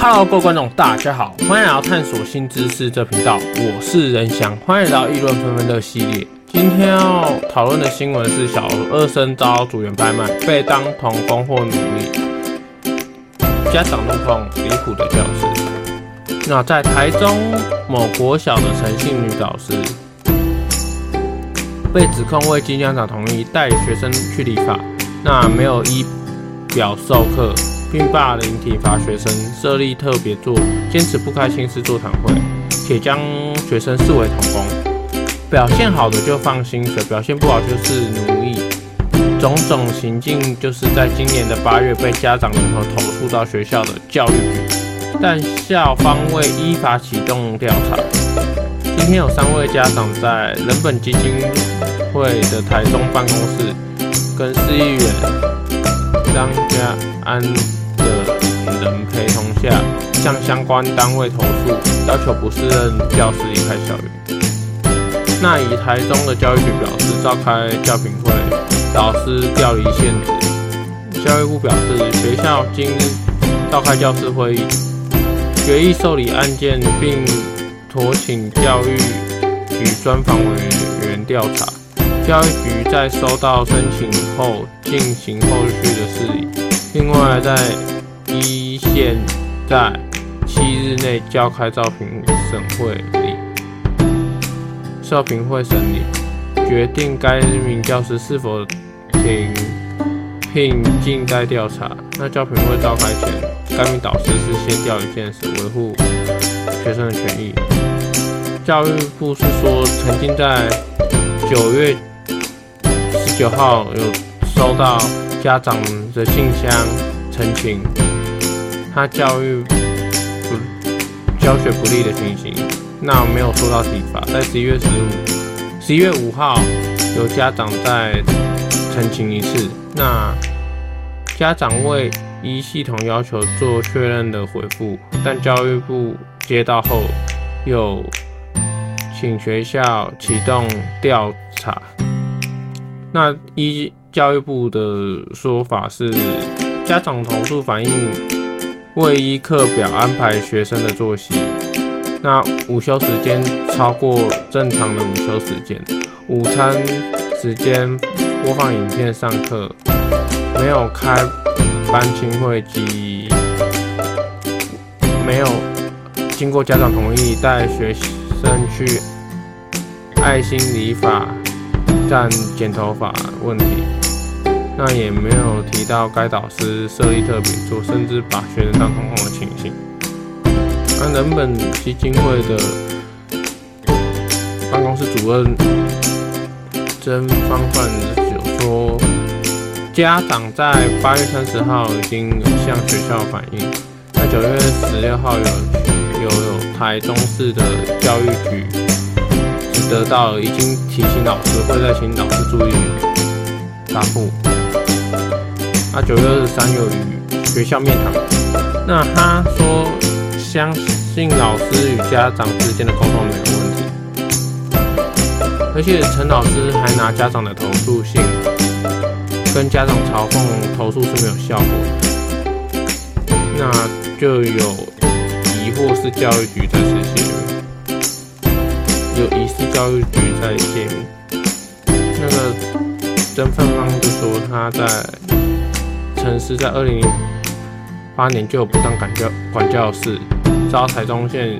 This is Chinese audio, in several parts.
Hello，各位观众，大家好，欢迎来到探索新知识这频道，我是仁翔，欢迎来到议论纷纷的系列。今天要讨论的新闻是小二生遭组员拍卖，被当童工或奴隶，家长怒控离谱的教师。那在台中某国小的陈姓女导师，被指控未经家长同意带学生去理发，那没有依表授课。并霸凌体罚学生，设立特别座，坚持不开亲师座谈会，且将学生视为童工。表现好的就放薪水，表现不好就是奴役。种种行径就是在今年的八月被家长联合投诉到学校的教育局，但校方未依法启动调查。今天有三位家长在人本基金会的台中办公室，跟市议员张家安。的人陪同下，向相关单位投诉，要求不适任教师离开校园。那以台中的教育局表示，召开教评会，导师调离现职。教育部表示，学校今召开教师会议，决议受理案件，并托请教育局专访委员调查。教育局在收到申请后，进行后续的事宜。另外，在一线在七日内召开招聘审会里，招聘会审理决定该名教师是否停聘静待调查。那招聘会召开前，该名导师是先调离现实，维护学生的权益。教育部是说，曾经在九月九号有收到家长的信箱澄清。他教育不教学不力的情形，那没有受到体罚。在十一月十五、十一月五号，有家长再澄清一次，那家长为依系统要求做确认的回复，但教育部接到后，又请学校启动调查。那一教育部的说法是，家长投诉反映。未依课表安排学生的作息，那午休时间超过正常的午休时间，午餐时间播放影片上课，没有开班亲会及没有经过家长同意带学生去爱心理发站剪头发问题。那也没有提到该导师设立特别座，甚至把学生当童工的情形。那人本基金会的办公室主任曾芳范有说，家长在八月三十号已经有向学校反映，那九月十六号有有有台中市的教育局得到已经提醒老师，会再请老师注意答复。那九月二十三有与学校面谈，那他说相信老师与家长之间的沟通没有问题，而且陈老师还拿家长的投诉信跟家长嘲讽投诉是没有效果的，那就有疑惑是教育局在实现，有疑似教育局在泄密，那个曾芬芳就说他在。陈师在二零零八年就有不当管教管教事，遭台中县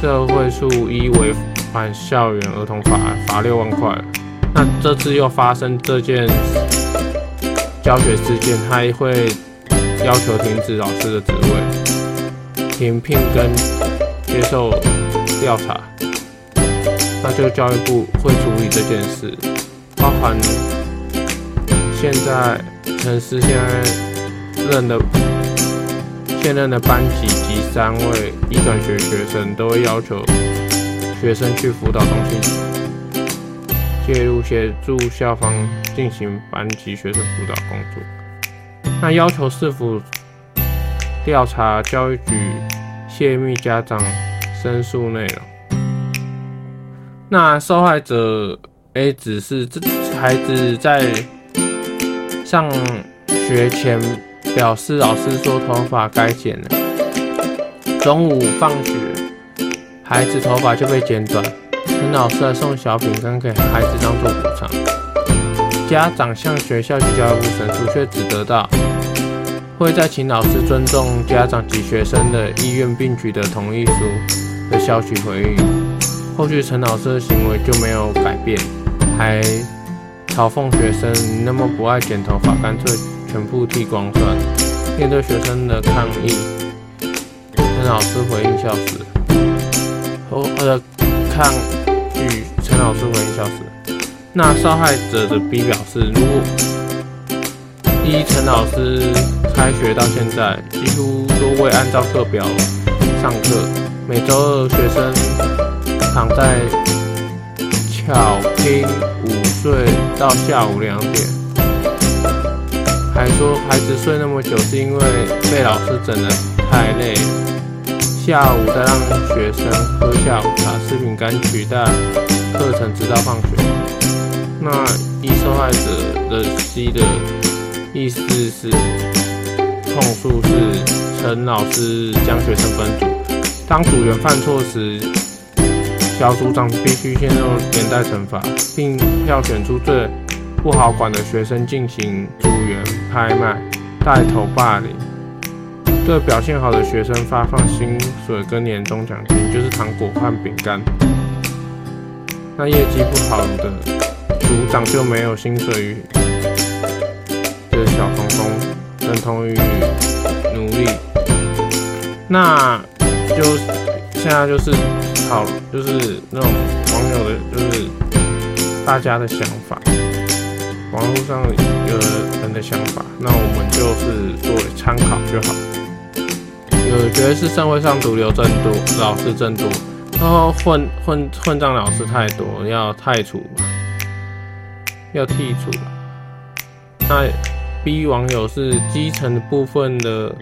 社会处依违反校园儿童法罚六万块。那这次又发生这件教学事件，他会要求停止老师的职位，停聘跟接受调查。那就教育部会处理这件事，包含现在。陈师现在任的现任的班级及三位一转学学生都会要求学生去辅导中心介入协助校方进行班级学生辅导工作。那要求市府调查教育局泄密家长申诉内容。那受害者 A 只是这孩子在。上学前表示，老师说头发该剪了，中午放学，孩子头发就被剪短，陈老师还送小饼干给孩子当做补偿。家长向学校及教育部申诉，却只得到会再请老师尊重家长及学生的意愿，并取得同意书的消息回应。后续陈老师的行为就没有改变，还嘲讽学生：“那么不爱剪头发，干脆全部剃光算了。”面对学生的抗议，陈老师回应笑死。后呃，抗拒陈老师回应笑死。那受害者的 B 表示，如果依陈老师开学到现在，几乎都未按照课表上课，每周二学生躺在巧拼午睡到下午两点，还说孩子睡那么久是因为被老师整得太累，下午再让学生喝下午茶吃饼干取代课程直到放学。那一受害者的 C 的意思是控诉是陈老师将学生分组，当组员犯错时。小组长必须陷入连带惩罚，并票选出最不好管的学生进行组员拍卖、带头霸凌。对表现好的学生发放薪水跟年终奖金，就是糖果和饼干。那业绩不好的组长就没有薪水与的小童工，等同于奴隶。那就现在就是。好，就是那种网友的，就是大家的想法，网络上有人的想法，那我们就是作为参考就好。有觉得是社会上毒瘤增多，老师增多，然后混混混账老师太多，要汰除，要剔除。那 B 网友是基层部分的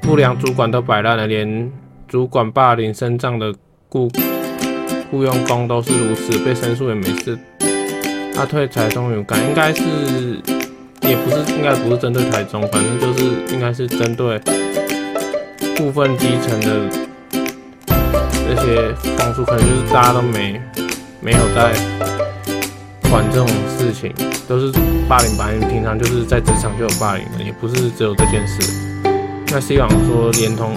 不良主管都摆烂了，连。主管霸凌身障的雇雇佣工都是如此，被申诉也没事。他退台中有感，应该是也不是，应该不是针对台中，反正就是应该是针对部分基层的那些风俗，可能就是大家都没没有在管这种事情，都是霸凌霸凌，平常就是在职场就有霸凌的，也不是只有这件事。那 C 网说连同。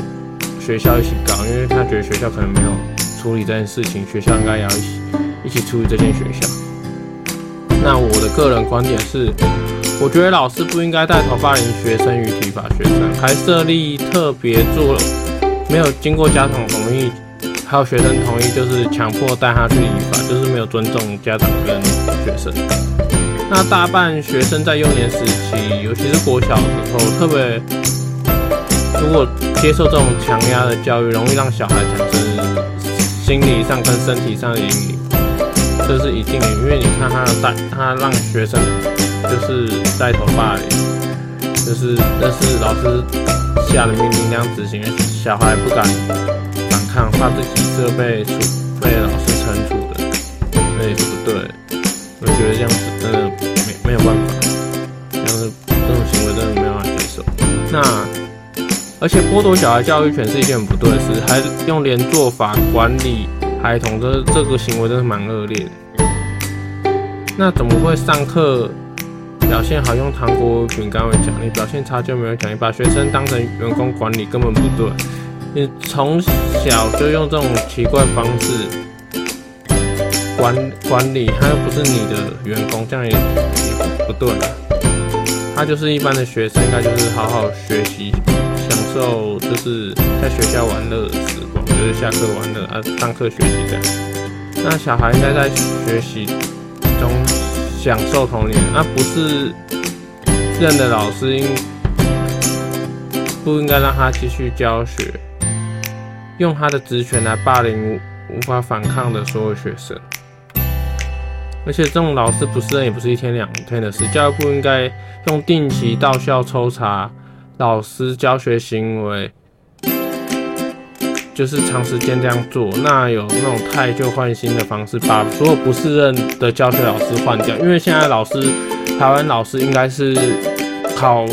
学校一起搞，因为他觉得学校可能没有处理这件事情，学校应该也要一起一起处理这件学校。那我的个人观点是，我觉得老师不应该带头霸凌学生与体罚学生，还设立特别做没有经过家长同意，还有学生同意，就是强迫带他去体罚，就是没有尊重家长跟学生。那大半学生在幼年时期，尤其是国小的时候，特别如果。接受这种强压的教育，容易让小孩产生心理上跟身体上的阴影，这是一定的。因为你看他带他让学生就是带头霸凌，就是但是老师下了命令这样执行，小孩不敢反抗，怕自己是被处被老师惩处的，那也是不对。我觉得这样子真的没没有办法，这样子这种行为真的没办法接受。那。而且剥夺小孩教育权是一件很不对的事，还用连坐法管理孩童，这这个行为真的蛮恶劣的。那怎么会上课表现好用糖果饼干为奖励，表现差就没有奖励？把学生当成员工管理根本不对。你从小就用这种奇怪方式管管理，他又不是你的员工，这样也也不对。他就是一般的学生，应该就是好好学习。就就是在学校玩乐的时光，就是下课玩乐啊，上课学习这样。那小孩应该在学习中享受童年，而不是认的老师应不应该让他继续教学，用他的职权来霸凌无法反抗的所有学生。而且这种老师不是人，也不是一天两天的事，教育部应该用定期到校抽查。老师教学行为就是长时间这样做，那有那种汰旧换新的方式，把所有不适任的教学老师换掉。因为现在老师，台湾老师应该是考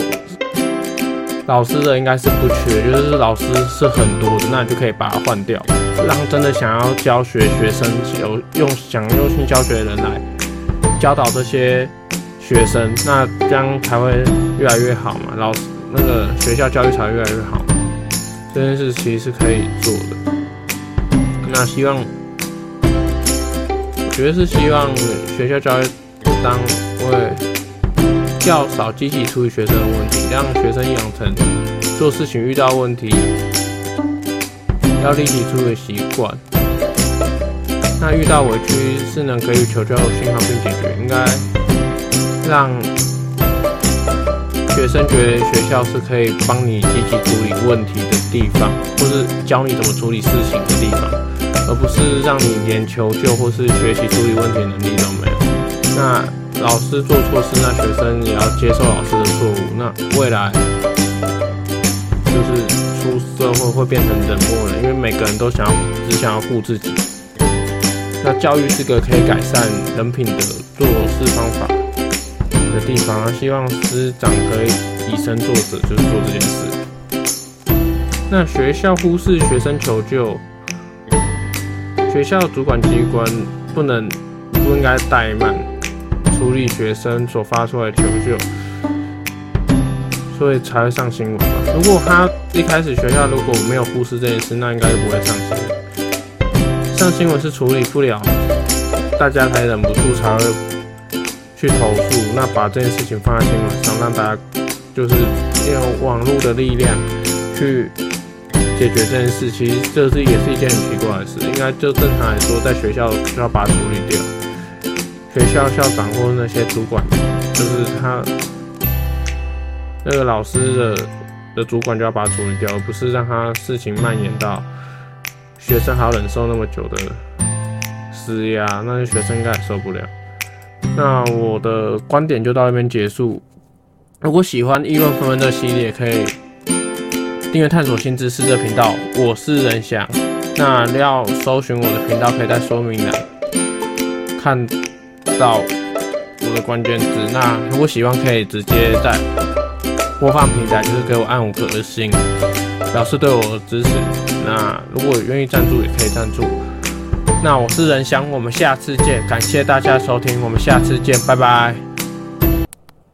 老师的应该是不缺，就是老师是很多的，那就可以把它换掉，让真的想要教学学生有用想用心教学的人来教导这些学生，那这样才会越来越好嘛。老师那个学校教育才会越来越好，这件事其实是可以做的。那希望，我觉得是希望学校教育不当会。较少积极处理学生的问题，让学生养成做事情遇到问题要立即处理的习惯。那遇到委屈是能给予求救信号并解决，应该让学生觉得学校是可以帮你积极处理问题的地方，或是教你怎么处理事情的地方，而不是让你连求救或是学习处理问题的能力都没有。那。老师做错事，那学生也要接受老师的错误。那未来就是出社会会变成冷漠人，因为每个人都想要只想要顾自己。那教育是个可以改善人品的做事方法的地方。希望师长可以以身作则，就是做这件事。那学校忽视学生求救，学校主管机关不能不应该怠慢。处理学生所发出来的求救，所以才会上新闻嘛。如果他一开始学校如果没有忽视这件事，那应该就不会上新闻。上新闻是处理不了，大家才忍不住才会去投诉。那把这件事情放在新闻上，让大家就是利用网络的力量去解决这件事，其实这是也是一件很奇怪的事。应该就正常来说，在学校就要把它处理掉。学校校长或那些主管，就是他那个老师的的主管就要把它处理掉，而不是让他事情蔓延到学生还要忍受那么久的施压，那些学生应该也受不了。那我的观点就到这边结束。如果喜欢议论纷纷的系列，可以订阅探索新知识这频道。我是任翔，那要搜寻我的频道，可以在说明栏看。到我的关键字，那如果喜欢可以直接在播放平台，就是给我按五颗星，表示对我的支持。那如果愿意赞助，也可以赞助。那我是仁翔，我们下次见，感谢大家收听，我们下次见，拜拜。